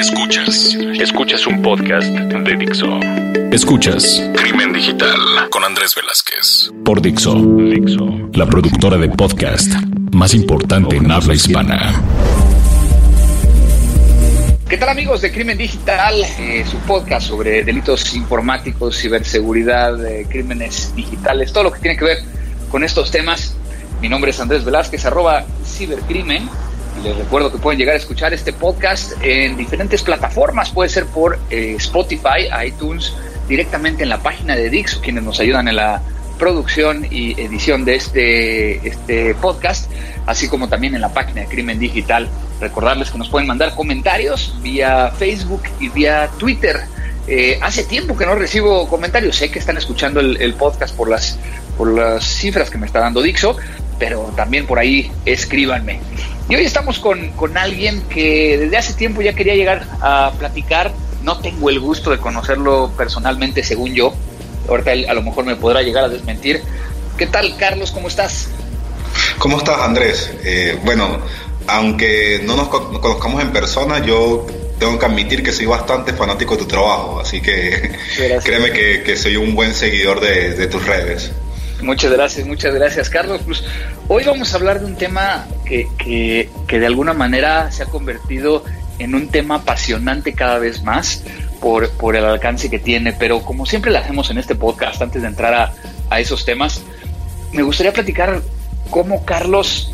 Escuchas. Escuchas un podcast de Dixo. Escuchas Crimen Digital con Andrés Velázquez. Por Dixo. Dixo. La productora de podcast más importante en habla hispana. ¿Qué tal amigos de Crimen Digital? Eh, su podcast sobre delitos informáticos, ciberseguridad, eh, crímenes digitales, todo lo que tiene que ver con estos temas. Mi nombre es Andrés Velázquez, arroba cibercrimen. Les recuerdo que pueden llegar a escuchar este podcast en diferentes plataformas, puede ser por eh, Spotify, iTunes, directamente en la página de Dix, quienes nos ayudan en la producción y edición de este, este podcast, así como también en la página de Crimen Digital. Recordarles que nos pueden mandar comentarios vía Facebook y vía Twitter. Eh, hace tiempo que no recibo comentarios, sé que están escuchando el, podcast por las, por las cifras que me está dando Dixo, pero también por ahí escríbanme. Y hoy estamos con, con alguien que desde hace tiempo ya quería llegar a platicar. No tengo el gusto de conocerlo personalmente, según yo. Ahorita a lo mejor me podrá llegar a desmentir. ¿Qué tal, Carlos? ¿Cómo estás? ¿Cómo estás, Andrés? Eh, bueno, aunque no nos conozcamos en persona, yo tengo que admitir que soy bastante fanático de tu trabajo, así que créeme que, que, soy un buen seguidor de, de tus redes. Muchas gracias, muchas gracias, Carlos. Pues hoy vamos a hablar de un tema que, que, que, de alguna manera se ha convertido en un tema apasionante cada vez más por, por el alcance que tiene, pero como siempre lo hacemos en este podcast, antes de entrar a, a esos temas, me gustaría platicar cómo Carlos,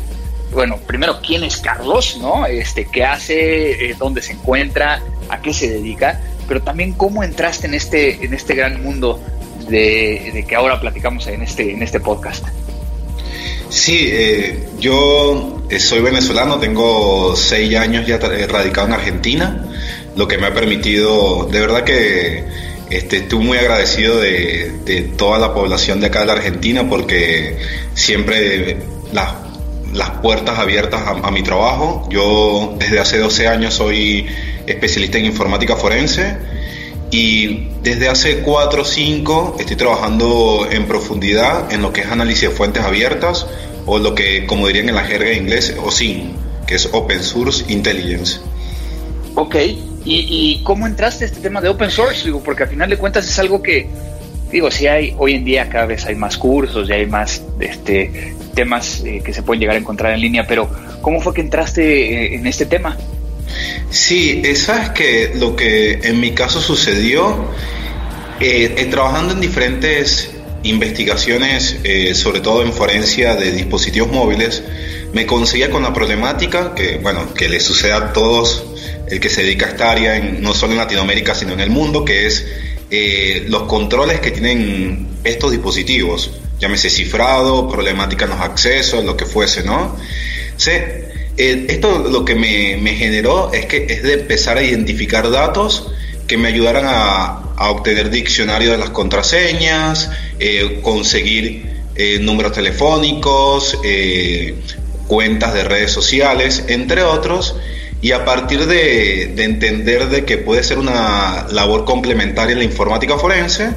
bueno, primero, ¿quién es Carlos? ¿No? Este, ¿Qué hace? Eh, ¿Dónde se encuentra? ¿A qué se dedica? Pero también cómo entraste en este, en este gran mundo de, que ahora platicamos en este, en este podcast. Sí, eh, yo soy venezolano, tengo seis años ya radicado en Argentina, lo que me ha permitido, de verdad que este, estoy muy agradecido de, de, toda la población de acá de la Argentina porque siempre las, las puertas abiertas a, a mi trabajo. Yo desde hace 12 años soy especialista en informática forense y desde hace 4 o 5 estoy trabajando en profundidad en lo que es análisis de fuentes abiertas o lo que, como dirían en la jerga de inglés, OSIN, que es Open Source Intelligence. Ok, ¿Y, ¿y, cómo entraste a este tema de Open Source? Digo, porque al final de cuentas es algo que, digo, sí hay, hoy en día cada vez hay más cursos y hay más este, temas eh, que se pueden llegar a encontrar en línea, pero ¿cómo fue que entraste eh, en este tema? Sí, sabes que lo que en mi caso sucedió, eh, eh, trabajando en diferentes investigaciones, eh, sobre todo en forencia de dispositivos móviles, me conseguía con la problemática que, bueno, que le sucede a todos el que se dedica a esta área, en, no solo en Latinoamérica, sino en el mundo, que es eh, los controles que tienen estos dispositivos, llámese cifrado, problemática en los accesos, lo que fuese, ¿no? Sí, eh, esto lo que me, generó es que es de empezar a identificar datos que me ayudaran a, obtener diccionario de las contraseñas, eh, conseguir números telefónicos, cuentas de redes sociales, entre otros, y a partir de, de, entender de que puede ser una labor complementaria en la informática forense,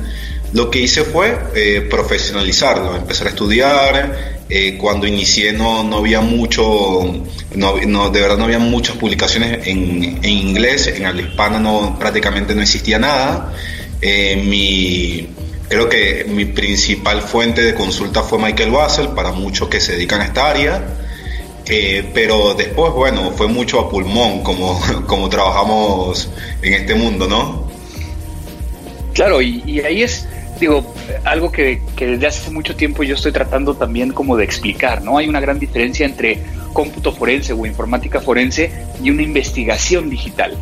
lo que hice fue eh, profesionalizarlo, empezar a estudiar. Eh, cuando inicié no, no había mucho, no, de verdad no había muchas publicaciones en, en inglés, en habla hispana no, prácticamente no existía nada. Eh, mi, creo que mi principal fuente de consulta fue Michael Basel, para muchos que se dedican a esta área. Eh, pero después, bueno, fue mucho a pulmón, como, como trabajamos en este mundo, ¿no? Claro, y, ahí es, digo, algo que, que, desde hace mucho tiempo yo estoy tratando también como de explicar, ¿no? Hay una gran diferencia entre cómputo forense o informática forense y una investigación digital,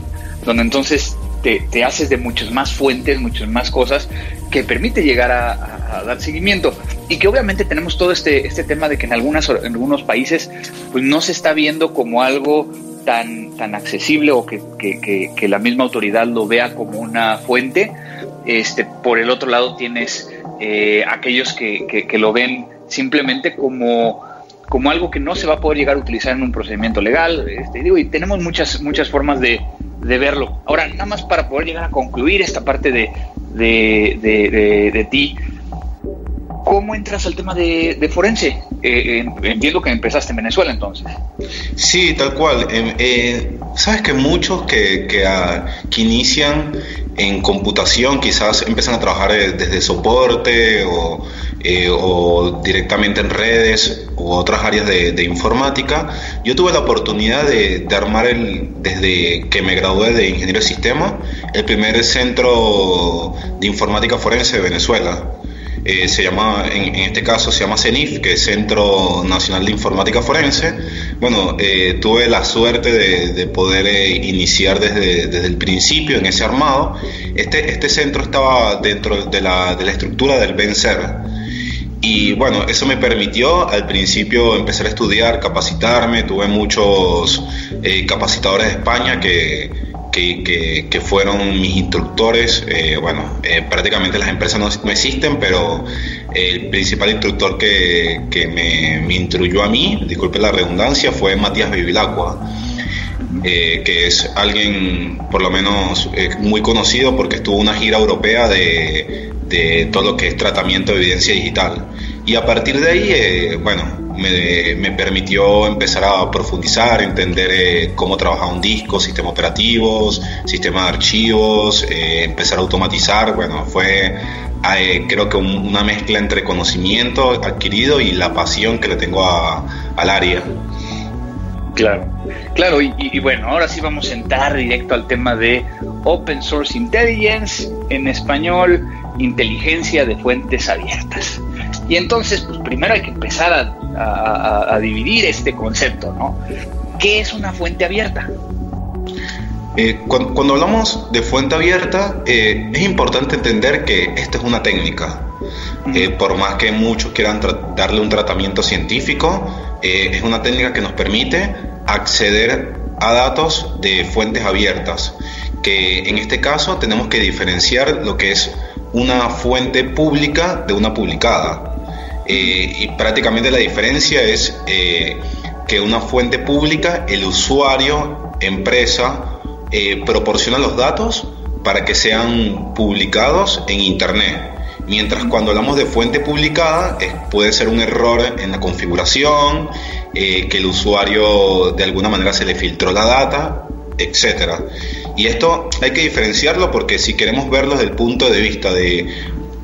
donde entonces te, te haces de muchas más fuentes, muchas más cosas que permite llegar a, dar seguimiento y que obviamente tenemos todo este, este tema de que en, algunas, en algunos países pues no se está viendo como algo tan, tan accesible o que, que, la misma autoridad lo vea como una fuente. Este, por el otro lado tienes eh, aquellos que, lo ven simplemente como, como algo que no se va a poder llegar a utilizar en un procedimiento legal. Este, digo, y tenemos muchas, muchas formas de, de verlo. Ahora, nada más para poder llegar a concluir esta parte de, de, de ti, ¿cómo entras al tema de, forense? Eh, entiendo que empezaste en Venezuela entonces. Sí, tal cual. Em, eh, Sabes que muchos que, que, ah, que, inician en computación quizás empiezan a trabajar eh, desde soporte o, o directamente en redes u otras áreas de, informática. Yo tuve la oportunidad de, de, armar el, desde que me gradué de ingeniero de sistema, el primer centro de informática forense de Venezuela. Eh, se llama, en, este caso se llama CENIF, que es Centro Nacional de Informática Forense. Bueno, eh, tuve la suerte de, poder eh, iniciar desde, desde, el principio en ese armado. Este, este centro estaba dentro de la, de la estructura del BENCER. Y bueno, eso me permitió al principio empezar a estudiar, capacitarme. Tuve muchos capacitadores de España que, que, fueron mis instructores. Eh, bueno, eh, prácticamente las empresas no, existen, pero el principal instructor que, me, me, instruyó a mí, disculpe la redundancia, fue Matías Bibilacqua. Eh, que es alguien por lo menos muy conocido porque estuvo una gira europea de, de, todo lo que es tratamiento de evidencia digital. Y a partir de ahí, bueno, me, permitió empezar a profundizar, entender eh, cómo trabajaba un disco, sistema operativos, sistema de archivos, eh, empezar a automatizar. Bueno, fue eh, creo que una mezcla entre conocimiento adquirido y la pasión que le tengo al área. Claro, claro, y, bueno, ahora sí vamos a entrar directo al tema de Open Source Intelligence, en español, inteligencia de fuentes abiertas. Y entonces, pues primero hay que empezar a, dividir este concepto, ¿no? ¿Qué es una fuente abierta? Eh, cuando, hablamos de fuente abierta, eh, es importante entender que esta es una técnica. Eh, por más que muchos quieran darle un tratamiento científico, es una técnica que nos permite acceder a datos de fuentes abiertas, que en este caso tenemos que diferenciar lo que es una fuente pública de una publicada. Eh, y prácticamente la diferencia es eh, que una fuente pública, el usuario, empresa, eh, proporciona los datos para que sean publicados en Internet. Mientras cuando hablamos de fuente publicada, puede ser un error en la configuración, que el usuario de alguna manera se le filtró la data, etc. Y esto hay que diferenciarlo porque si queremos verlo desde el punto de vista de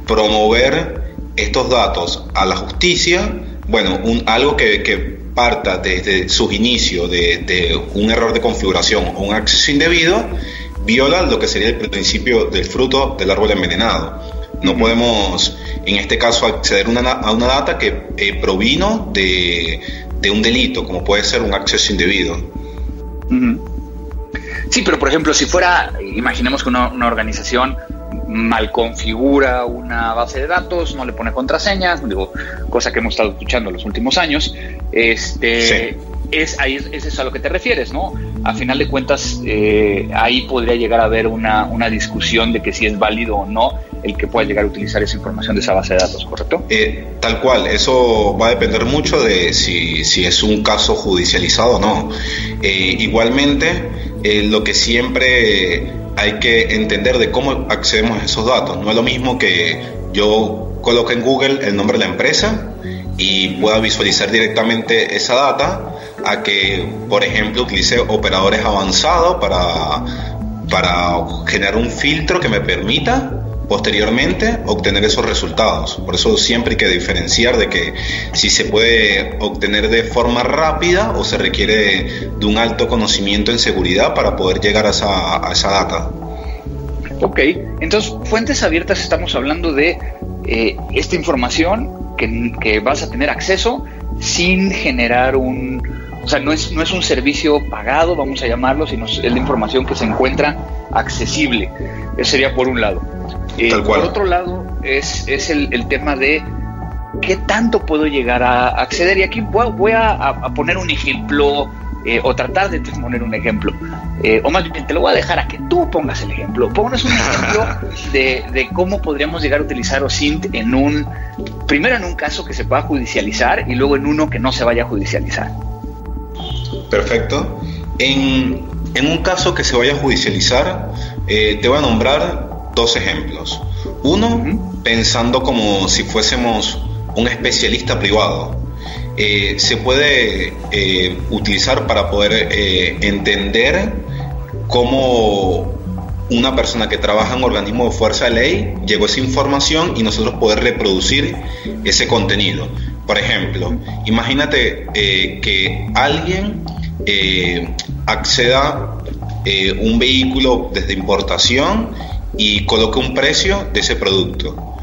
promover estos datos a la justicia, bueno, un, algo que, parta desde sus inicios de, un error de configuración o un acceso indebido, viola lo que sería el principio del fruto del árbol envenenado. No podemos, en este caso, acceder a una data que eh, provino de, un delito, como puede ser un acceso indebido. Sí, pero por ejemplo, si fuera, imaginemos que una, una organización mal configura una base de datos, no le pone contraseñas, digo, cosa que hemos estado escuchando en los últimos años, este, es, ahí es, eso a lo que te refieres, ¿no? A final de cuentas, eh, ahí podría llegar a haber una, una, discusión de que si es válido o no el que pueda llegar a utilizar esa información de esa base de datos, ¿correcto? Eh, tal cual, eso va a depender mucho de si, es un caso judicializado o no. Eh, igualmente, lo que siempre hay que entender de cómo accedemos a esos datos. No es lo mismo que yo coloque en Google el nombre de la empresa y pueda visualizar directamente esa data a que, por ejemplo, utilice operadores avanzados para, para generar un filtro que me permita posteriormente obtener esos resultados. Por eso siempre hay que diferenciar de que si se puede obtener de forma rápida o se requiere de un alto conocimiento en seguridad para poder llegar a esa, a esa data. Ok, entonces fuentes abiertas estamos hablando de eh, esta información que, que, vas a tener acceso sin generar un, o sea, no es, no es un servicio pagado, vamos a llamarlo, sino es la información que se encuentra accesible. Eso sería por un lado. Eh, por otro lado, es, es el, el, tema de qué tanto puedo llegar a acceder. Y aquí voy, a, poner un ejemplo eh, o tratar de poner un ejemplo. Eh, o más bien, te lo voy a dejar a que tú pongas el ejemplo. Pongas un ejemplo de, cómo podríamos llegar a utilizar OSINT en un, primero en un caso que se pueda judicializar y luego en uno que no se vaya a judicializar. Perfecto. En, un caso que se vaya a judicializar, eh, te voy a nombrar dos ejemplos. Uno, pensando como si fuésemos un especialista privado. Eh, se puede eh, utilizar para poder eh, entender cómo una persona que trabaja en un organismo de fuerza de ley llegó esa información y nosotros poder reproducir ese contenido. Por ejemplo, imagínate que alguien acceda un vehículo desde importación y coloque un precio de ese producto.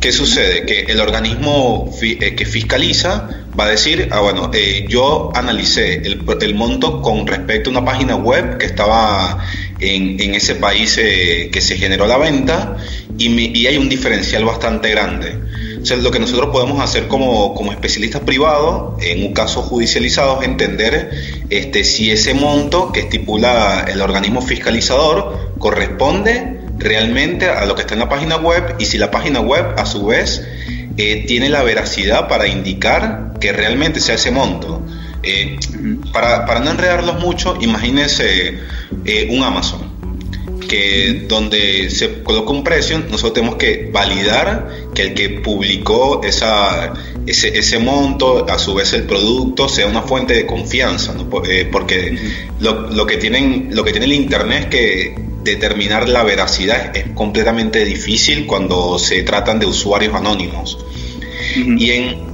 ¿Qué sucede? Que el organismo eh, que fiscaliza va a decir, ah, bueno, eh, yo analicé el, monto con respecto a una página web que estaba en, ese país eh, que se generó la venta y, hay un diferencial bastante grande. Entonces, lo que nosotros podemos hacer como, como especialistas privados, en un caso judicializado, es entender este, si ese monto que estipula el organismo fiscalizador corresponde realmente a lo que está en la página web y si la página web a su vez eh, tiene la veracidad para indicar que realmente sea ese monto. Eh, para, para, no enredarlos mucho, imagínense eh, un Amazon que donde se coloca un precio, nosotros tenemos que validar que el que publicó esa, ese, ese monto, a su vez el producto, sea una fuente de confianza, porque lo, lo, que tienen, lo que tiene el Internet es que determinar la veracidad es completamente difícil cuando se tratan de usuarios anónimos. Y en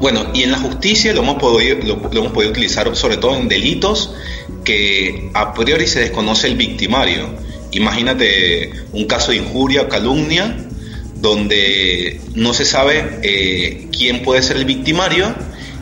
bueno, y en la justicia lo hemos, podido, lo, hemos podido utilizar sobre todo en delitos que a priori se desconoce el victimario. Imagínate un caso de injuria o calumnia donde no se sabe eh, quién puede ser el victimario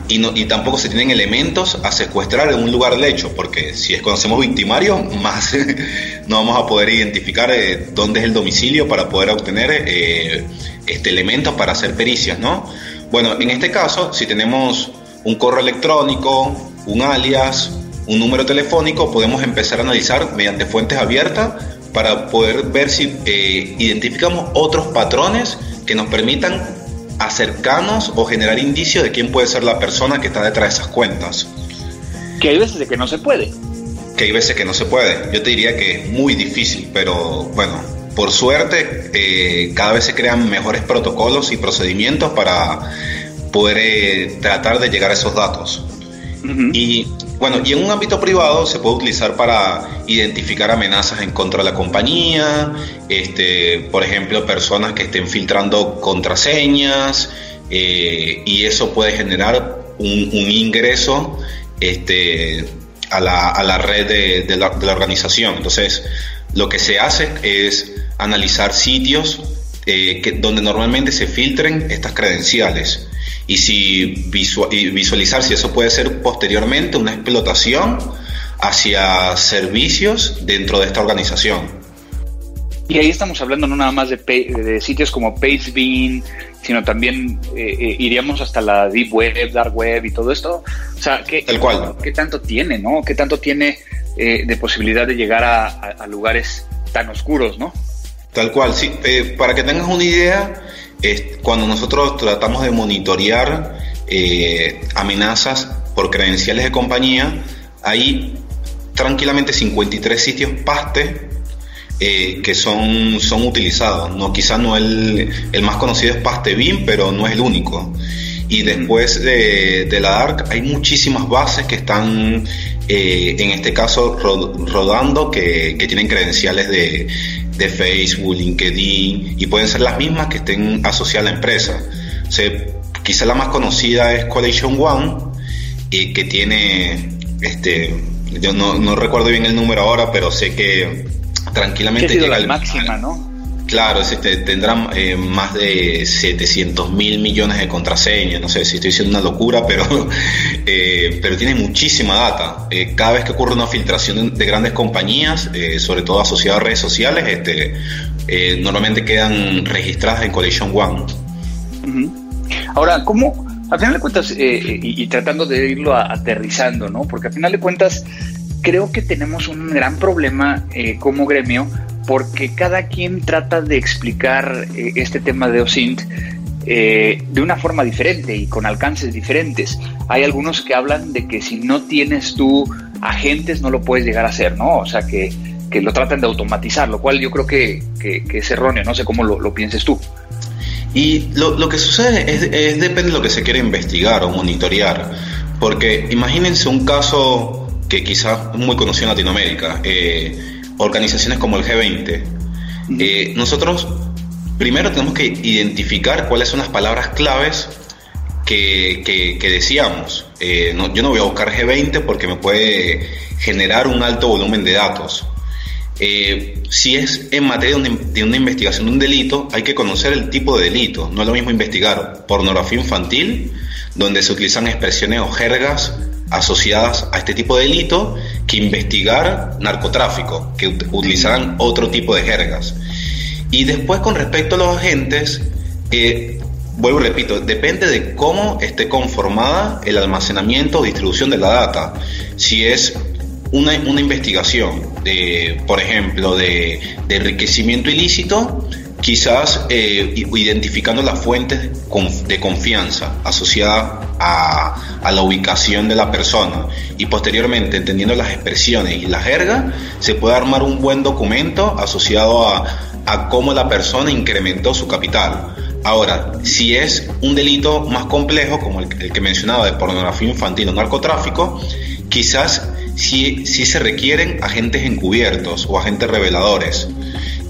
y, no, y tampoco se tienen elementos a secuestrar en un lugar del hecho, porque si conocemos victimarios, más no vamos a poder identificar eh, dónde es el domicilio para poder obtener eh, este, elementos para hacer pericias, ¿no? Bueno, en este caso, si tenemos un correo electrónico, un alias, un número telefónico, podemos empezar a analizar mediante fuentes abiertas para poder ver si eh, identificamos otros patrones que nos permitan acercarnos o generar indicios de quién puede ser la persona que está detrás de esas cuentas. Que hay veces de que no se puede. Que hay veces que no se puede. Yo te diría que es muy difícil, pero bueno, por suerte eh, cada vez se crean mejores protocolos y procedimientos para poder eh, tratar de llegar a esos datos. Y bueno, y en un ámbito privado se puede utilizar para identificar amenazas en contra de la compañía, este, por ejemplo, personas que estén filtrando contraseñas, eh, y eso puede generar un, ingreso este, a, la, red de, la, organización. Entonces, lo que se hace es analizar sitios eh, donde normalmente se filtren estas credenciales y si visualizar si eso puede ser posteriormente una explotación hacia servicios dentro de esta organización. Y ahí estamos hablando no nada más de, sitios como Pastebin, sino también eh, eh, iríamos hasta la Deep Web, Dark Web y todo esto. O sea, ¿qué, cual. ¿qué tanto tiene, no? ¿Qué tanto tiene eh, de posibilidad de llegar a, lugares tan oscuros, no? Tal cual, sí. para que tengas una idea, cuando nosotros tratamos de monitorear eh, amenazas por credenciales de compañía, hay tranquilamente 53 sitios PASTE eh, que son, son utilizados. No, quizás no el, el más conocido es PASTE BIM, pero no es el único. Y después de, la DARC hay muchísimas bases que están, eh, en este caso, rodando, que, que tienen credenciales de, de Facebook, LinkedIn, y pueden ser las mismas que estén asociadas a la empresa. O quizá la más conocida es Collection One, y que tiene, este, yo no, no recuerdo bien el número ahora, pero sé que tranquilamente llega la máxima, ¿no? Claro, tendrán eh, más de 700 mil millones de contraseñas, no sé si estoy diciendo una locura, pero, eh, pero tiene muchísima data. Eh, cada vez que ocurre una filtración de grandes compañías, sobre todo asociadas a redes sociales, este, normalmente quedan registradas en Collection One. Ahora, ¿cómo, Al final de cuentas, eh, y, tratando de irlo aterrizando, ¿no? Porque al final de cuentas, creo que tenemos un gran problema como gremio porque cada quien trata de explicar eh, este tema de OSINT de una forma diferente y con alcances diferentes. Hay algunos que hablan de que si no tienes tú agentes no lo puedes llegar a hacer, ¿no? O sea, que, lo tratan de automatizar, lo cual yo creo que, es erróneo, no sé cómo lo, lo pienses tú. Y lo, que sucede es, depende de lo que se quiere investigar o monitorear. Porque imagínense un caso que quizás es muy conocido en Latinoamérica, eh, organizaciones como el G20. Eh, nosotros primero tenemos que identificar cuáles son las palabras claves que, decíamos. Eh, yo no voy a buscar G20 porque me puede generar un alto volumen de datos. Eh, si es en materia de una, investigación de un delito, hay que conocer el tipo de delito. No es lo mismo investigar pornografía infantil, donde se utilizan expresiones o jergas asociadas a este tipo de delito, que investigar narcotráfico, que utilizarán otro tipo de jergas. Y después con respecto a los agentes, vuelvo y repito, depende de cómo esté conformada el almacenamiento o distribución de la data. Si es una, investigación, de, por ejemplo, de, enriquecimiento ilícito, quizás eh, identificando las fuentes de confianza asociadas a, la ubicación de la persona y posteriormente entendiendo las expresiones y la jerga, se puede armar un buen documento asociado a, a cómo la persona incrementó su capital. Ahora, si es un delito más complejo, como el, que mencionaba de pornografía infantil o narcotráfico, quizás si, se requieren agentes encubiertos o agentes reveladores,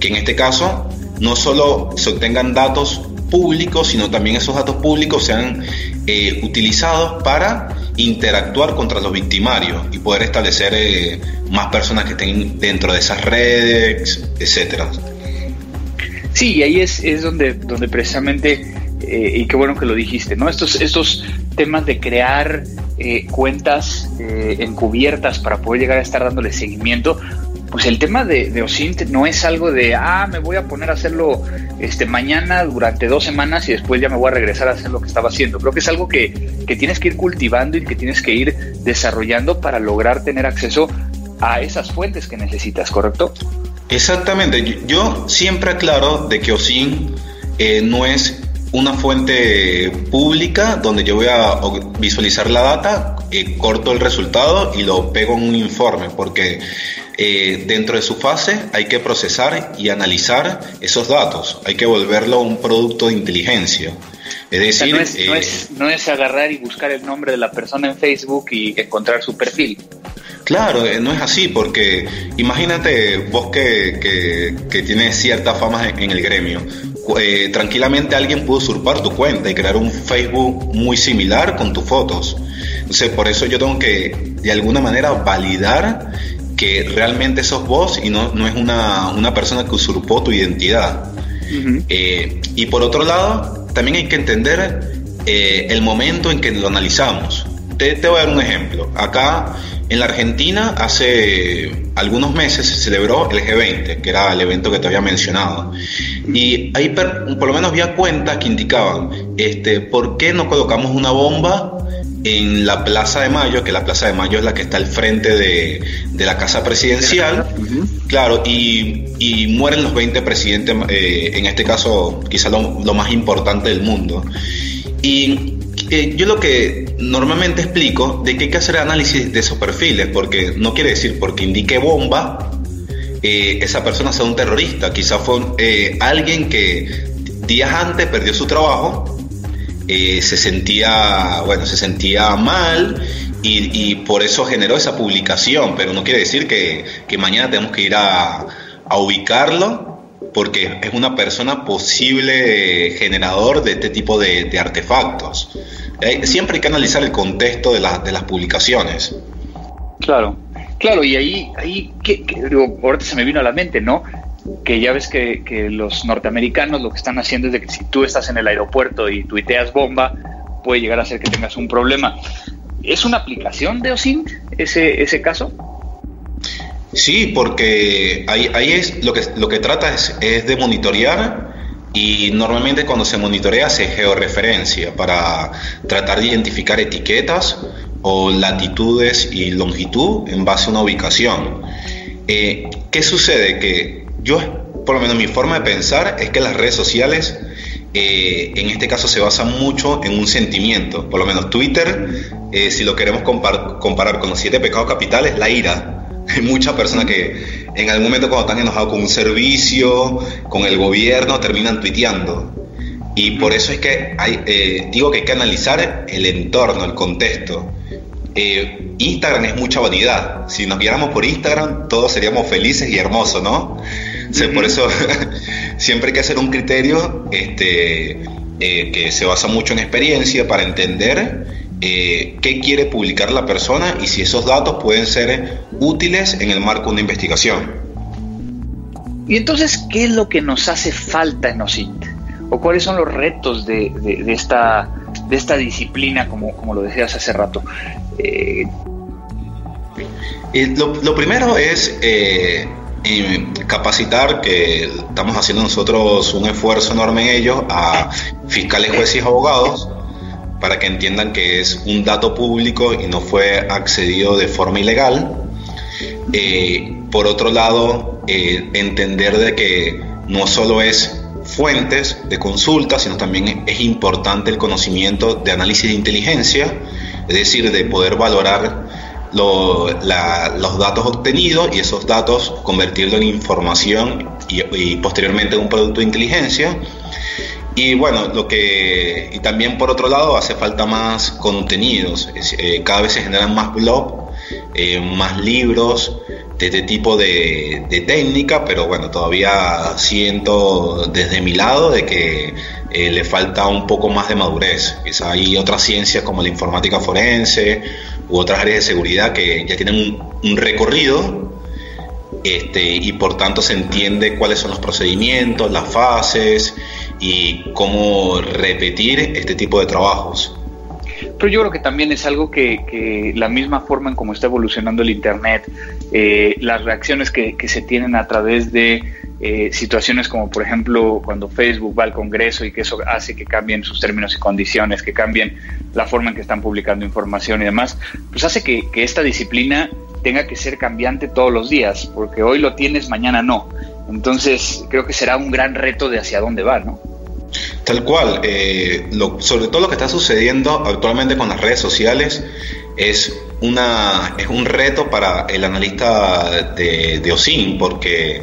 que en este caso no solo se obtengan datos públicos, sino también esos datos públicos sean eh, utilizados para interactuar contra los victimarios y poder establecer eh, más personas que estén dentro de esas redes, etcétera. Sí, y ahí es, es donde, donde precisamente, eh, y qué bueno que lo dijiste, ¿no? Estos, estos temas de crear cuentas encubiertas para poder llegar a estar dándole seguimiento, pues el tema de, de, OSINT no es algo de, ah, me voy a poner a hacerlo este, mañana durante dos semanas y después ya me voy a regresar a hacer lo que estaba haciendo. Creo que es algo que, que tienes que ir cultivando y que tienes que ir desarrollando para lograr tener acceso a esas fuentes que necesitas, ¿correcto? Exactamente. Yo siempre aclaro de que OSINT eh, no es una fuente pública donde yo voy a visualizar la data, eh, corto el resultado y lo pego en un informe, porque eh, dentro de su fase hay que procesar y analizar esos datos, hay que volverlo un producto de inteligencia. Es decir, no, es, no, es, no, es, agarrar y buscar el nombre de la persona en Facebook y encontrar su perfil. Claro, eh, no es así, porque imagínate vos que, que, que tienes cierta fama en el gremio. Eh, tranquilamente alguien pudo usurpar tu cuenta y crear un Facebook muy similar con tus fotos. Entonces, por eso yo tengo que, de alguna manera, validar que realmente sos vos y no, no es una, una persona que usurpó tu identidad. Eh, y por otro lado, también hay que entender eh, el momento en que lo analizamos. Te, te voy a dar un ejemplo. Acá en la Argentina hace algunos meses se celebró el G20, que era el evento que te había mencionado. Y ahí por lo menos había cuentas que indicaban, este, ¿por qué no colocamos una bomba en la Plaza de Mayo, que la Plaza de Mayo es la que está al frente de, la Casa Presidencial? Claro, y, mueren los 20 presidentes, eh, en este caso quizá lo, lo más importante del mundo. Y eh, yo lo que normalmente explico de que hay que hacer análisis de esos perfiles, porque no quiere decir porque indique bomba, eh, esa persona sea un terrorista. Quizá fue alguien que días antes perdió su trabajo, se sentía, bueno, se sentía mal y, por eso generó esa publicación, pero no quiere decir que, mañana tenemos que ir a, ubicarlo porque es una persona posible generador de este tipo de artefactos. Eh, siempre hay que analizar el contexto de, de las publicaciones. Claro, claro, y ahí, ahí que, ahorita se me vino a la mente, ¿no? Que ya ves que, que, los norteamericanos lo que están haciendo es de que si tú estás en el aeropuerto y tuiteas bomba, puede llegar a ser que tengas un problema. ¿Es una aplicación de OSINT ese, ese caso? Sí, porque ahí, ahí es lo que, lo que trata es, es de monitorear y normalmente cuando se monitorea se georreferencia para tratar de identificar etiquetas o latitudes y longitud en base a una ubicación. Eh, ¿Qué sucede? Que yo, por lo menos mi forma de pensar es que las redes sociales eh, en este caso se basan mucho en un sentimiento. Por lo menos Twitter, eh, si lo queremos comparar con los siete pecados capitales, la ira. Hay muchas personas que en algún momento cuando están enojados con un servicio, con el gobierno, terminan tuiteando. Y por eso es que hay, digo que hay que analizar el entorno, el contexto. Eh, Instagram es mucha vanidad. Si nos guiáramos por Instagram, todos seríamos felices y hermosos, ¿no? Por eso siempre hay que hacer un criterio este, eh, que se basa mucho en experiencia para entender eh, qué quiere publicar la persona y si esos datos pueden ser útiles en el marco de una investigación. Y entonces, ¿qué es lo que nos hace falta en OSINT? ¿O cuáles son los retos de, de esta de esta disciplina, como, como lo decías hace rato? Eh, lo, primero es eh, capacitar, que estamos haciendo nosotros un esfuerzo enorme en ello, a fiscales, jueces y abogados, para que entiendan que es un dato público y no fue accedido de forma ilegal. Eh, por otro lado, entender de que no solo es fuentes de consulta, sino también es importante el conocimiento de análisis de inteligencia, es decir, de poder valorar los datos obtenidos y esos datos convertirlo en información y, posteriormente en un producto de inteligencia. Y bueno, lo que y también por otro lado hace falta más contenidos. Eh, cada vez se generan más blogs, eh, más libros, de este tipo de, técnica, pero bueno, todavía siento desde mi lado de que eh, le falta un poco más de madurez. Quizá hay otras ciencias como la informática forense u otras áreas de seguridad que ya tienen un, recorrido este, y por tanto se entiende cuáles son los procedimientos, las fases y cómo repetir este tipo de trabajos. Pero yo creo que también es algo que, la misma forma en cómo está evolucionando el Internet, eh, las reacciones que, se tienen a través de eh, situaciones como por ejemplo cuando Facebook va al Congreso y que eso hace que cambien sus términos y condiciones, que cambien la forma en que están publicando información y demás, pues hace que, que esta disciplina tenga que ser cambiante todos los días, porque hoy lo tienes, mañana no. Entonces creo que será un gran reto de hacia dónde va, ¿no? Tal cual, eh, sobre todo lo que está sucediendo actualmente con las redes sociales es, una, es un reto para el analista de, de OSIN, porque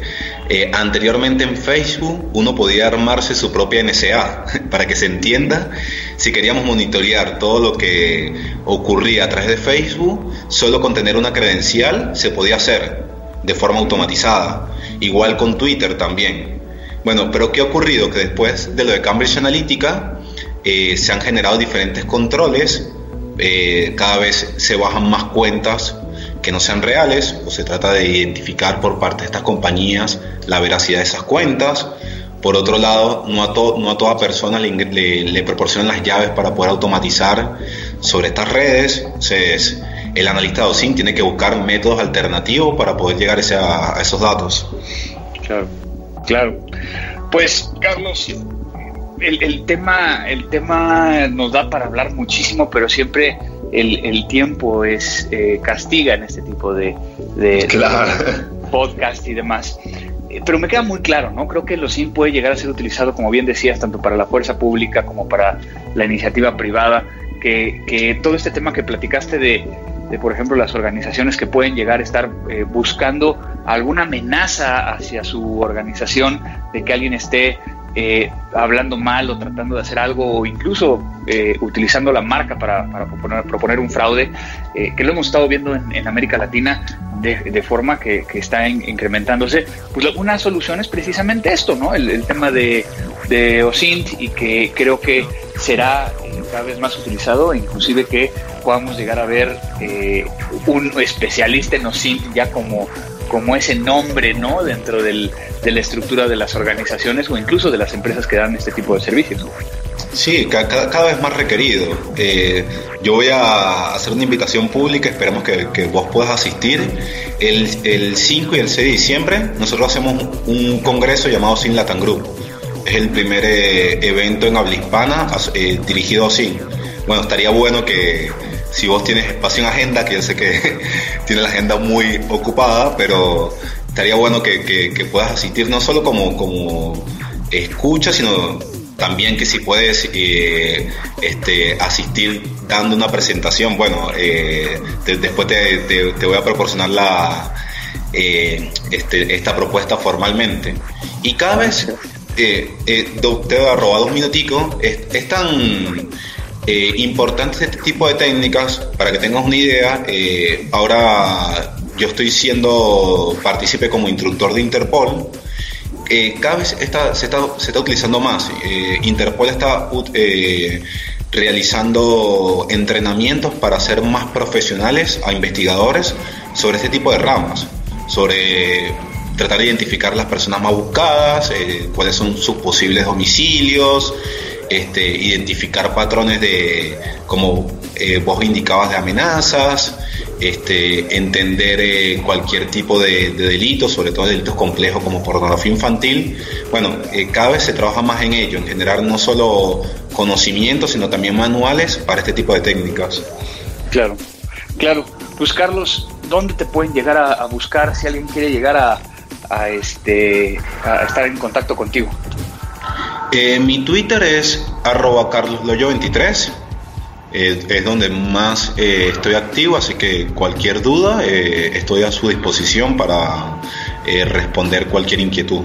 eh, anteriormente en Facebook uno podía armarse su propia NSA, para que se entienda, si queríamos monitorear todo lo que ocurría a través de Facebook, solo con tener una credencial se podía hacer de forma automatizada, igual con Twitter también. Bueno, pero ¿qué ha ocurrido? Que después de lo de Cambridge Analytica eh, se han generado diferentes controles, eh, cada vez se bajan más cuentas que no sean reales o se trata de identificar por parte de estas compañías la veracidad de esas cuentas. Por otro lado, no a, a toda persona le, proporcionan las llaves para poder automatizar sobre estas redes. Entonces, el analista de OSIN tiene que buscar métodos alternativos para poder llegar a, a esos datos. Claro. Claro. Pues, Carlos, el, tema, el tema nos da para hablar muchísimo, pero siempre el, tiempo es eh, castiga en este tipo de, podcast y demás. Eh, pero me queda muy claro, ¿no? Creo que el OSIN puede llegar a ser utilizado, como bien decías, tanto para la fuerza pública como para la iniciativa privada, que, que todo este tema que platicaste de de, por ejemplo, las organizaciones que pueden llegar a estar eh, buscando alguna amenaza hacia su organización, de que alguien esté eh, hablando mal o tratando de hacer algo o incluso eh, utilizando la marca para, proponer, un fraude, que lo hemos estado viendo en, América Latina de, forma que, está incrementándose. Pues una solución es precisamente esto, ¿no? El, tema de, de OSINT y que creo que será cada vez más utilizado, inclusive que podamos llegar a ver eh, un especialista en OSINT ya como, como ese nombre ¿no? dentro del, de la estructura de las organizaciones o incluso de las empresas que dan este tipo de servicios. Sí, cada, vez más requerido. Eh, yo voy a hacer una invitación pública, esperamos que, vos puedas asistir. El, el, 5 y el 6 de diciembre nosotros hacemos un congreso llamado Sin Latam Group es el primer eh, evento en habla hispana eh, dirigido así. Bueno, estaría bueno que si vos tienes espacio en agenda, que yo sé que tiene la agenda muy ocupada, pero estaría bueno que, puedas asistir no solo como, como escucha, sino también que si puedes eh, este, asistir dando una presentación, bueno, eh, después te, voy a proporcionar la, eh, este, esta propuesta formalmente. Y cada vez, te voy a robar dos minuticos, es, tan importante este tipo de técnicas, para que tengas una idea, ahora yo estoy siendo partícipe como instructor de Interpol, eh, cada vez está, se, está, se, está, utilizando más. Eh, Interpol está eh, realizando entrenamientos para ser más profesionales a investigadores sobre este tipo de ramas, sobre tratar de identificar las personas más buscadas, cuáles son sus posibles domicilios, este, identificar patrones de, como vos indicabas, de amenazas, este, entender eh, cualquier tipo de, delito, sobre todo delitos complejos como pornografía infantil. Bueno, eh, cada vez se trabaja más en ello, en generar no solo conocimientos, sino también manuales para este tipo de técnicas. Claro, claro. Pues Carlos, ¿dónde te pueden llegar a, buscar si alguien quiere llegar a, este, a estar en contacto contigo? Eh, mi Twitter es arroba carlosloyo23 es donde más eh, estoy activo, así que cualquier duda eh, estoy a su disposición para eh, responder cualquier inquietud.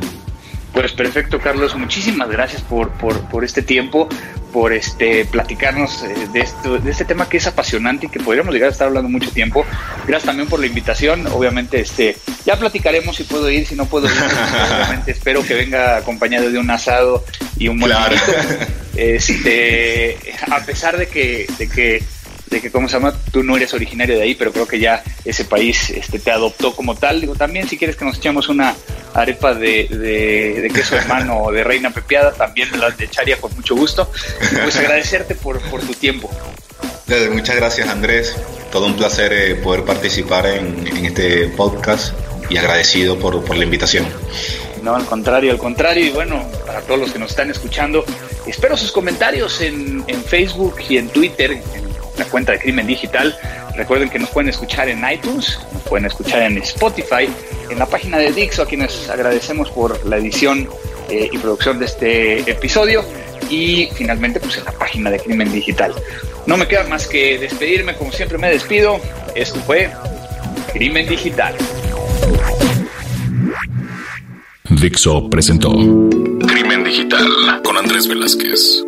Pues perfecto, Carlos. Muchísimas gracias por, por, este tiempo, por este platicarnos de, esto, de este tema que es apasionante y que podríamos llegar a estar hablando mucho tiempo. Gracias también por la invitación. Obviamente, este, ya platicaremos si puedo ir, si no puedo ir. Obviamente, espero que venga acompañado de un asado y un buen claro. Este, a pesar de que, de que, de que, ¿cómo se llama? Tú no eres originario de ahí, pero creo que ya ese país este, te adoptó como tal. Digo, también si quieres que nos echemos una arepa de, de, queso hermano o de reina pepiada, también me la echaría con mucho gusto. pues agradecerte por, por tu tiempo. Muchas gracias Andrés, todo un placer eh, poder participar en, en, este podcast y agradecido por, por la invitación. No, al contrario, al contrario. Y bueno, para todos los que nos están escuchando, espero sus comentarios en, Facebook y en Twitter, en la cuenta de Crimen Digital. Recuerden que nos pueden escuchar en iTunes, nos pueden escuchar en Spotify, en la página de Dixo, a quienes agradecemos por la edición eh, y producción de este episodio. Y finalmente, pues en la página de Crimen Digital. No me queda más que despedirme, como siempre me despido. Esto fue Crimen Digital. Dixo presentó Crimen Digital con Andrés Velázquez.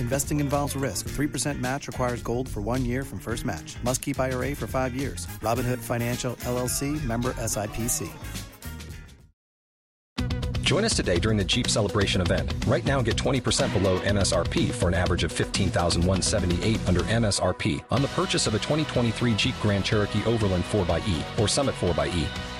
Investing involves risk. 3% match requires gold for one year from first match. Must keep IRA for five years. Robinhood Financial, LLC, member SIPC. Join us today during the Jeep Celebration event. Right now, get 20% below MSRP for an average of 15178 under MSRP on the purchase of a 2023 Jeep Grand Cherokee Overland 4xE or Summit 4xE.